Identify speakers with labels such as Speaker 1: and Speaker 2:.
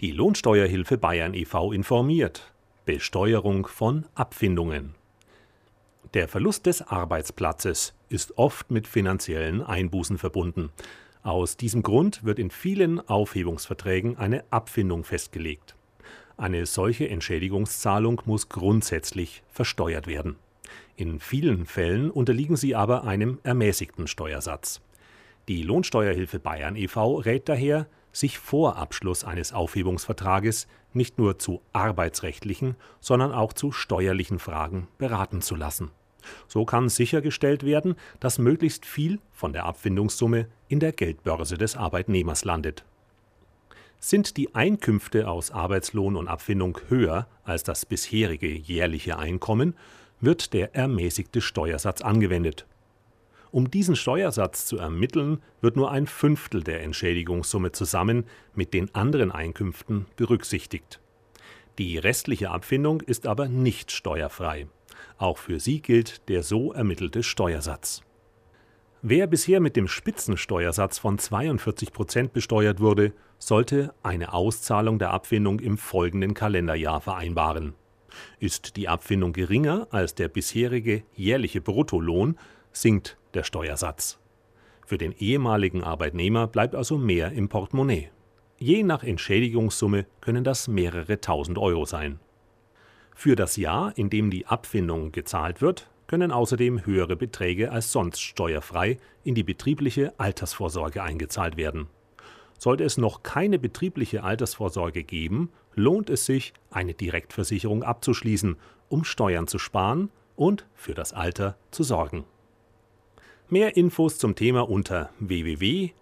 Speaker 1: Die Lohnsteuerhilfe Bayern e.V. informiert. Besteuerung von Abfindungen. Der Verlust des Arbeitsplatzes ist oft mit finanziellen Einbußen verbunden. Aus diesem Grund wird in vielen Aufhebungsverträgen eine Abfindung festgelegt. Eine solche Entschädigungszahlung muss grundsätzlich versteuert werden. In vielen Fällen unterliegen sie aber einem ermäßigten Steuersatz. Die Lohnsteuerhilfe Bayern e.V. rät daher, sich vor Abschluss eines Aufhebungsvertrages nicht nur zu arbeitsrechtlichen, sondern auch zu steuerlichen Fragen beraten zu lassen. So kann sichergestellt werden, dass möglichst viel von der Abfindungssumme in der Geldbörse des Arbeitnehmers landet. Sind die Einkünfte aus Arbeitslohn und Abfindung höher als das bisherige jährliche Einkommen, wird der ermäßigte Steuersatz angewendet um diesen Steuersatz zu ermitteln, wird nur ein Fünftel der Entschädigungssumme zusammen mit den anderen Einkünften berücksichtigt. Die restliche Abfindung ist aber nicht steuerfrei. Auch für sie gilt der so ermittelte Steuersatz. Wer bisher mit dem Spitzensteuersatz von 42 Prozent besteuert wurde, sollte eine Auszahlung der Abfindung im folgenden Kalenderjahr vereinbaren. Ist die Abfindung geringer als der bisherige jährliche Bruttolohn, sinkt der Steuersatz. Für den ehemaligen Arbeitnehmer bleibt also mehr im Portemonnaie. Je nach Entschädigungssumme können das mehrere tausend Euro sein. Für das Jahr, in dem die Abfindung gezahlt wird, können außerdem höhere Beträge als sonst steuerfrei in die betriebliche Altersvorsorge eingezahlt werden. Sollte es noch keine betriebliche Altersvorsorge geben, lohnt es sich, eine Direktversicherung abzuschließen, um Steuern zu sparen und für das Alter zu sorgen. Mehr Infos zum Thema unter www.lohi.de